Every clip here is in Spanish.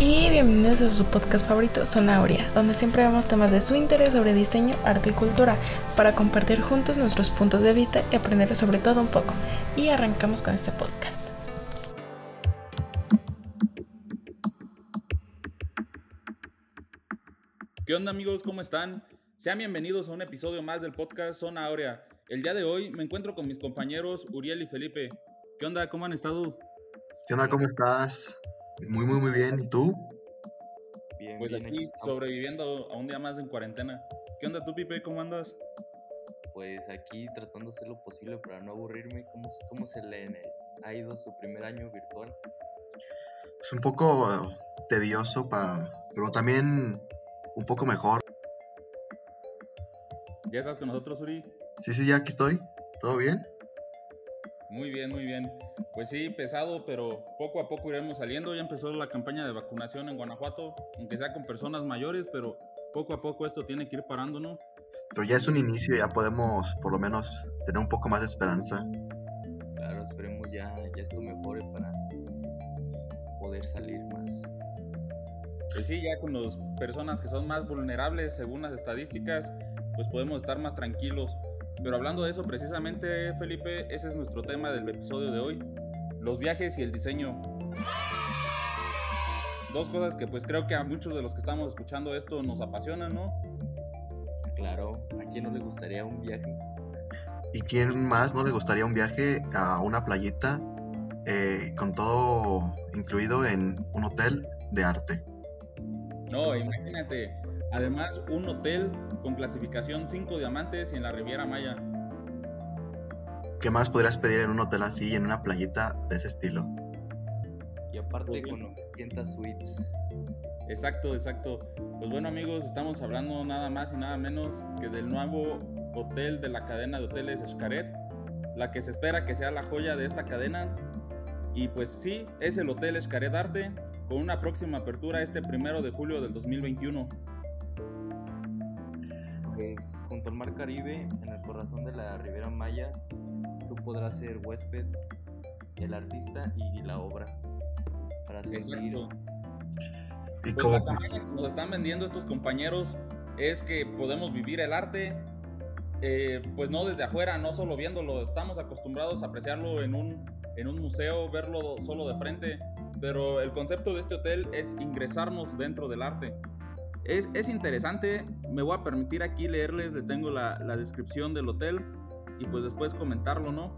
y bienvenidos a su podcast favorito, Sonauria, donde siempre vemos temas de su interés sobre diseño, arte y cultura, para compartir juntos nuestros puntos de vista y aprender sobre todo un poco. Y arrancamos con este podcast. ¿Qué onda amigos? ¿Cómo están? Sean bienvenidos a un episodio más del podcast Zona Aurea. El día de hoy me encuentro con mis compañeros Uriel y Felipe. ¿Qué onda? ¿Cómo han estado? ¿Qué onda? ¿Cómo estás? Muy, muy, muy bien. ¿Y tú? Bien, pues aquí sobreviviendo a un día más en cuarentena. ¿Qué onda tú, Pipe? ¿Cómo andas? Pues aquí tratando de hacer lo posible para no aburrirme. ¿Cómo, cómo se le ha ido su primer año virtual? Es un poco eh, tedioso, para, pero también un poco mejor. ¿Ya estás con nosotros, Uri? Sí, sí, ya aquí estoy. ¿Todo bien? Muy bien, muy bien. Pues sí, pesado, pero poco a poco iremos saliendo. Ya empezó la campaña de vacunación en Guanajuato, aunque sea con personas mayores, pero poco a poco esto tiene que ir parando, ¿no? Pero ya es un inicio, ya podemos por lo menos tener un poco más de esperanza. Claro, esperemos ya, ya esto mejore para poder salir más. Pues sí, ya con las personas que son más vulnerables según las estadísticas, pues podemos estar más tranquilos. Pero hablando de eso precisamente, Felipe, ese es nuestro tema del episodio de hoy, los viajes y el diseño. Dos cosas que pues creo que a muchos de los que estamos escuchando esto nos apasionan, ¿no? Claro, ¿a quién no le gustaría un viaje? ¿Y quién más no le gustaría un viaje a una playita eh, con todo incluido en un hotel de arte? No, imagínate, además un hotel con clasificación 5 diamantes y en la Riviera Maya. ¿Qué más podrías pedir en un hotel así, en una playita de ese estilo? Y aparte con 900 suites. Exacto, exacto. Pues bueno amigos, estamos hablando nada más y nada menos que del nuevo hotel de la cadena de hoteles Xcaret, la que se espera que sea la joya de esta cadena. Y pues sí, es el Hotel Xcaret Arte, con una próxima apertura este primero de julio del 2021. Pues junto al Mar Caribe, en el corazón de la Ribera Maya, tú podrás ser huésped, el artista y la obra. Para seguir. Y pues la que nos están vendiendo estos compañeros es que podemos vivir el arte, eh, pues no desde afuera, no solo viéndolo, estamos acostumbrados a apreciarlo en un, en un museo, verlo solo de frente, pero el concepto de este hotel es ingresarnos dentro del arte. Es, es interesante, me voy a permitir aquí leerles, le tengo la, descripción del hotel y pues después comentarlo, ¿no?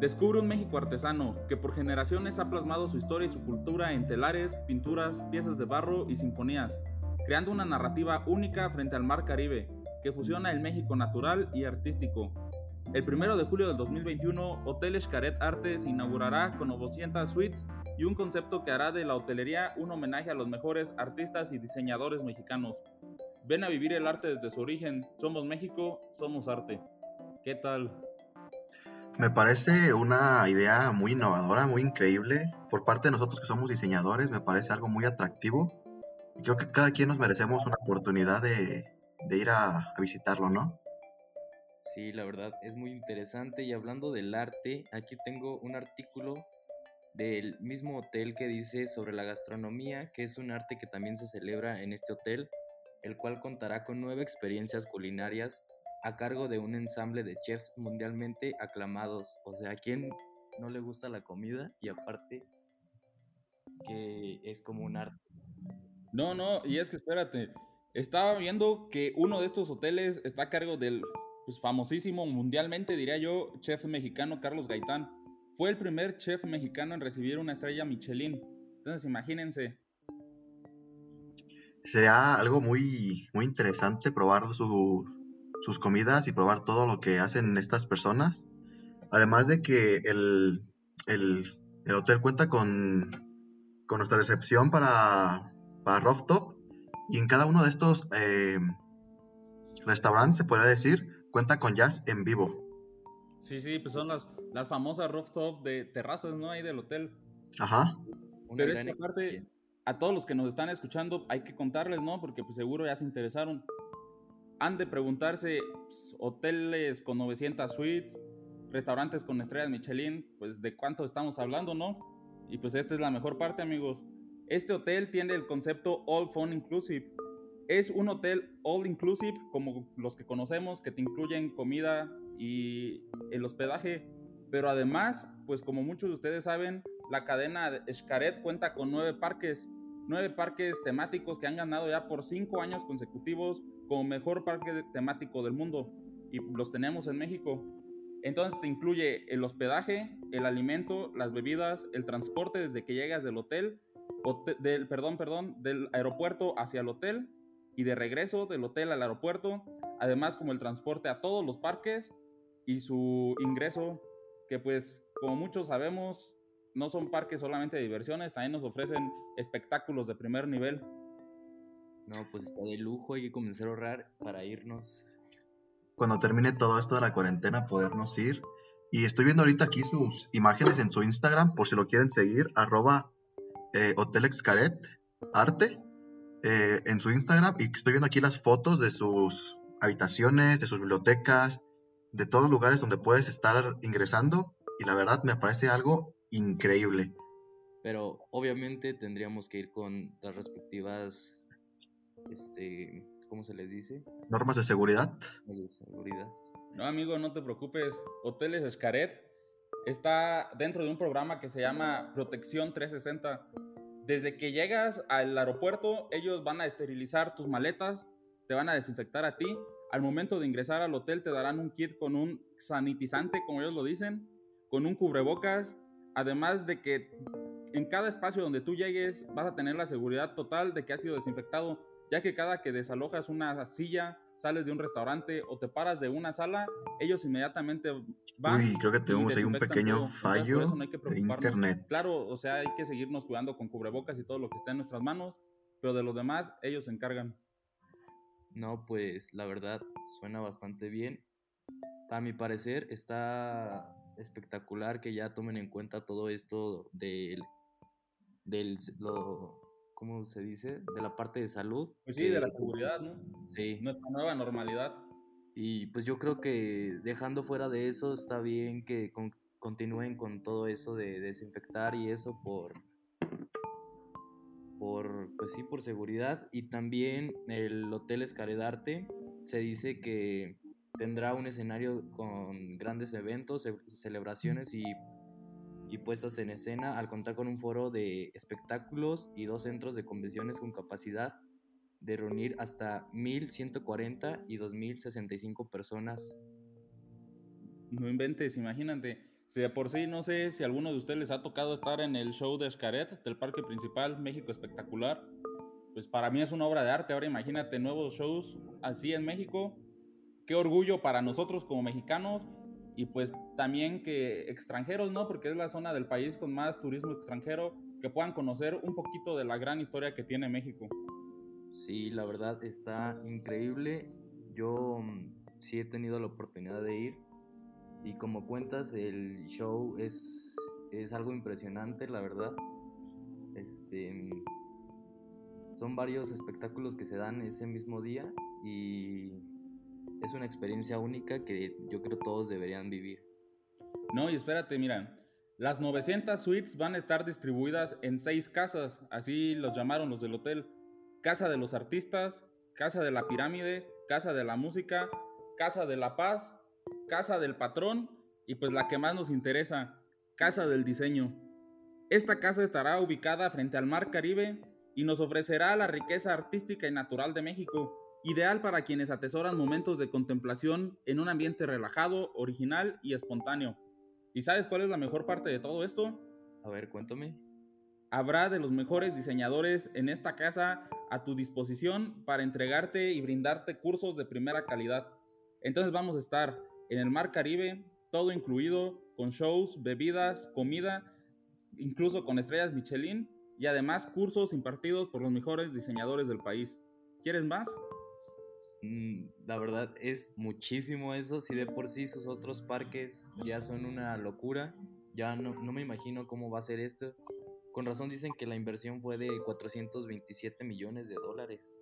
Descubre un México artesano que por generaciones ha plasmado su historia y su cultura en telares, pinturas, piezas de barro y sinfonías, creando una narrativa única frente al mar Caribe, que fusiona el México natural y artístico. El 1 de julio del 2021, Hotel Xcaret Arte se inaugurará con 900 suites y un concepto que hará de la hotelería un homenaje a los mejores artistas y diseñadores mexicanos. Ven a vivir el arte desde su origen. Somos México, somos arte. ¿Qué tal? Me parece una idea muy innovadora, muy increíble. Por parte de nosotros que somos diseñadores, me parece algo muy atractivo. Y creo que cada quien nos merecemos una oportunidad de, de ir a, a visitarlo, ¿no? Sí, la verdad es muy interesante. Y hablando del arte, aquí tengo un artículo del mismo hotel que dice sobre la gastronomía, que es un arte que también se celebra en este hotel, el cual contará con nueve experiencias culinarias a cargo de un ensamble de chefs mundialmente aclamados. O sea, ¿a quién no le gusta la comida? Y aparte, que es como un arte. No, no, y es que espérate, estaba viendo que uno de estos hoteles está a cargo del pues, famosísimo mundialmente, diría yo, chef mexicano Carlos Gaitán. Fue el primer chef mexicano en recibir una estrella Michelin. Entonces, imagínense. Sería algo muy, muy interesante probar su, sus comidas y probar todo lo que hacen estas personas. Además de que el, el, el hotel cuenta con, con, nuestra recepción para, para rooftop y en cada uno de estos eh, restaurantes, se podría decir, cuenta con jazz en vivo. Sí, sí, pues son las, las famosas rooftop de terrazas, ¿no? Ahí del hotel. Ajá. Pero esta parte, a todos los que nos están escuchando, hay que contarles, ¿no? Porque pues seguro ya se interesaron. Han de preguntarse, pues, hoteles con 900 suites, restaurantes con estrellas Michelin, pues de cuánto estamos hablando, ¿no? Y pues esta es la mejor parte, amigos. Este hotel tiene el concepto All Fun Inclusive. Es un hotel all inclusive como los que conocemos, que te incluyen comida y el hospedaje, pero además, pues como muchos de ustedes saben, la cadena Xcaret cuenta con nueve parques, nueve parques temáticos que han ganado ya por cinco años consecutivos como mejor parque temático del mundo y los tenemos en México. Entonces te incluye el hospedaje, el alimento, las bebidas, el transporte desde que llegas del hotel, del, perdón, perdón, del aeropuerto hacia el hotel y de regreso del hotel al aeropuerto, además como el transporte a todos los parques y su ingreso, que pues como muchos sabemos, no son parques solamente de diversiones, también nos ofrecen espectáculos de primer nivel. No, pues está de lujo, hay que comenzar a ahorrar para irnos. Cuando termine todo esto de la cuarentena, podernos ir. Y estoy viendo ahorita aquí sus imágenes en su Instagram, por si lo quieren seguir, arroba eh, Hotel Excaret, arte, eh, en su Instagram. Y estoy viendo aquí las fotos de sus habitaciones, de sus bibliotecas, de todos los lugares donde puedes estar ingresando. Y la verdad me parece algo increíble. Pero obviamente tendríamos que ir con las respectivas este, ¿cómo se les dice? Normas de seguridad. de seguridad. No, amigo, no te preocupes. Hoteles Escaret está dentro de un programa que se llama Protección 360. Desde que llegas al aeropuerto, ellos van a esterilizar tus maletas, te van a desinfectar a ti. Al momento de ingresar al hotel te darán un kit con un sanitizante, como ellos lo dicen, con un cubrebocas, además de que en cada espacio donde tú llegues vas a tener la seguridad total de que ha sido desinfectado ya que cada que desalojas una silla, sales de un restaurante o te paras de una sala, ellos inmediatamente van. Uy, creo que tenemos ahí un pequeño fallo de internet. Claro, o sea, hay que seguirnos cuidando con cubrebocas y todo lo que está en nuestras manos, pero de los demás, ellos se encargan. No, pues la verdad suena bastante bien. A mi parecer está espectacular que ya tomen en cuenta todo esto del, del lo, ¿cómo se dice? De la parte de salud. Pues sí, de la seguridad, ¿no? Sí. Nuestra nueva normalidad. Y pues yo creo que dejando fuera de eso, está bien que continúen con todo eso de desinfectar y eso por, pues sí, por seguridad. Y también el Hotel Escaredarte se dice que tendrá un escenario con grandes eventos, celebraciones y y puestas en escena al contar con un foro de espectáculos y dos centros de convenciones con capacidad de reunir hasta 1.140 y 2.065 personas. No inventes, imagínate. Si de por sí no sé si a alguno de ustedes les ha tocado estar en el show de Xcaret del Parque Principal México Espectacular, pues para mí es una obra de arte. Ahora imagínate nuevos shows así en México. Qué orgullo para nosotros como mexicanos y pues también que extranjeros, ¿no? Porque es la zona del país con más turismo extranjero, que puedan conocer un poquito de la gran historia que tiene México. Sí, la verdad está increíble. Yo mm, sí he tenido la oportunidad de ir y como cuentas, el show es, es algo impresionante, la verdad. Este, son varios espectáculos que se dan ese mismo día y es una experiencia única que yo creo todos deberían vivir. No, y espérate, mira, las 900 suites van a estar distribuidas en seis casas, así los llamaron los del hotel. Casa de los artistas, Casa de la Pirámide, Casa de la Música, Casa de la Paz, Casa del Patrón y pues la que más nos interesa, Casa del Diseño. Esta casa estará ubicada frente al Mar Caribe y nos ofrecerá la riqueza artística y natural de México ideal para quienes atesoran momentos de contemplación en un ambiente relajado, original y espontáneo. ¿Y sabes cuál es la mejor parte de todo esto? A ver, cuéntame. Habrá de los mejores diseñadores en esta casa a tu disposición para entregarte y brindarte cursos de primera calidad. Entonces vamos a estar en el Mar Caribe, todo incluido, con shows, bebidas, comida, incluso con estrellas Michelin y además cursos impartidos por los mejores diseñadores del país. ¿Quieres más? Mm, la verdad es muchísimo eso. Si de por sí sus otros parques ya son una locura, ya no, no, me imagino cómo va a ser esto. Con razón dicen que la inversión fue de 427 millones de dólares.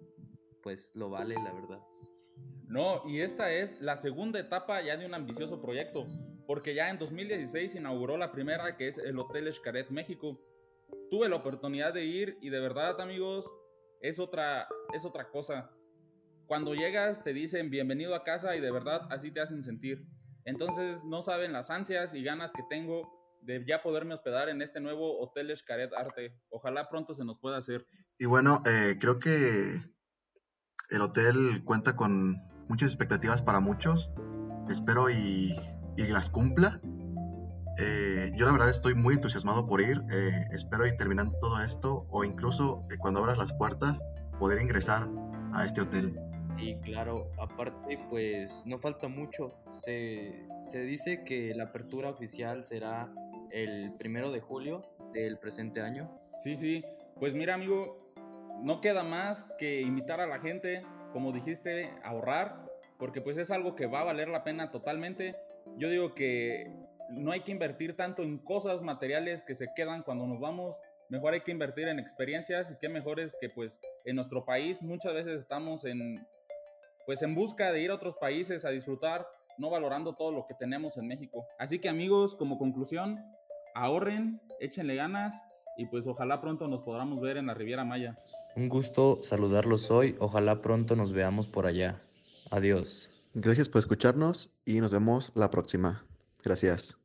Pues lo vale, la verdad. No, y esta es la segunda etapa ya de un ambicioso proyecto, porque ya en 2016 inauguró la primera, que es el Hotel Xcaret México. tuve la oportunidad de ir y de verdad, amigos, es otra, es otra cosa. Cuando llegas te dicen bienvenido a casa y de verdad así te hacen sentir. Entonces no saben las ansias y ganas que tengo de ya poderme hospedar en este nuevo Hotel Escaret Arte. Ojalá pronto se nos pueda hacer. Y bueno, eh, creo que el hotel cuenta con muchas expectativas para muchos. Espero y, y las cumpla. Eh, yo la verdad estoy muy entusiasmado por ir. Eh, espero y terminando todo esto o incluso eh, cuando abras las puertas poder ingresar a este hotel. Sí, claro. Aparte, pues no falta mucho. Se, se dice que la apertura oficial será el primero de julio del presente año. Sí, sí. Pues mira, amigo, no queda más que invitar a la gente, como dijiste, ahorrar, porque pues es algo que va a valer la pena totalmente. Yo digo que no hay que invertir tanto en cosas materiales que se quedan cuando nos vamos. Mejor hay que invertir en experiencias y qué mejor es que pues en nuestro país muchas veces estamos en pues en busca de ir a otros países a disfrutar, no valorando todo lo que tenemos en México. Así que amigos, como conclusión, ahorren, échenle ganas y pues ojalá pronto nos podamos ver en la Riviera Maya. Un gusto saludarlos hoy, ojalá pronto nos veamos por allá. Adiós. Gracias por escucharnos y nos vemos la próxima. Gracias.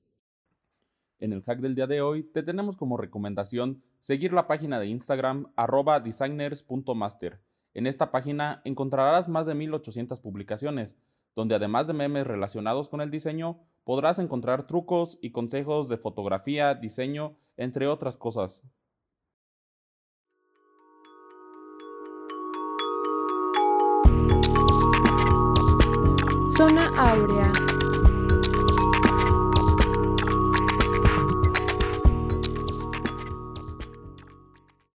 En el hack del día de hoy te tenemos como recomendación seguir la página de Instagram arroba designers.master. En esta página encontrarás más de 1800 publicaciones, donde además de memes relacionados con el diseño, podrás encontrar trucos y consejos de fotografía, diseño, entre otras cosas. Zona Áurea.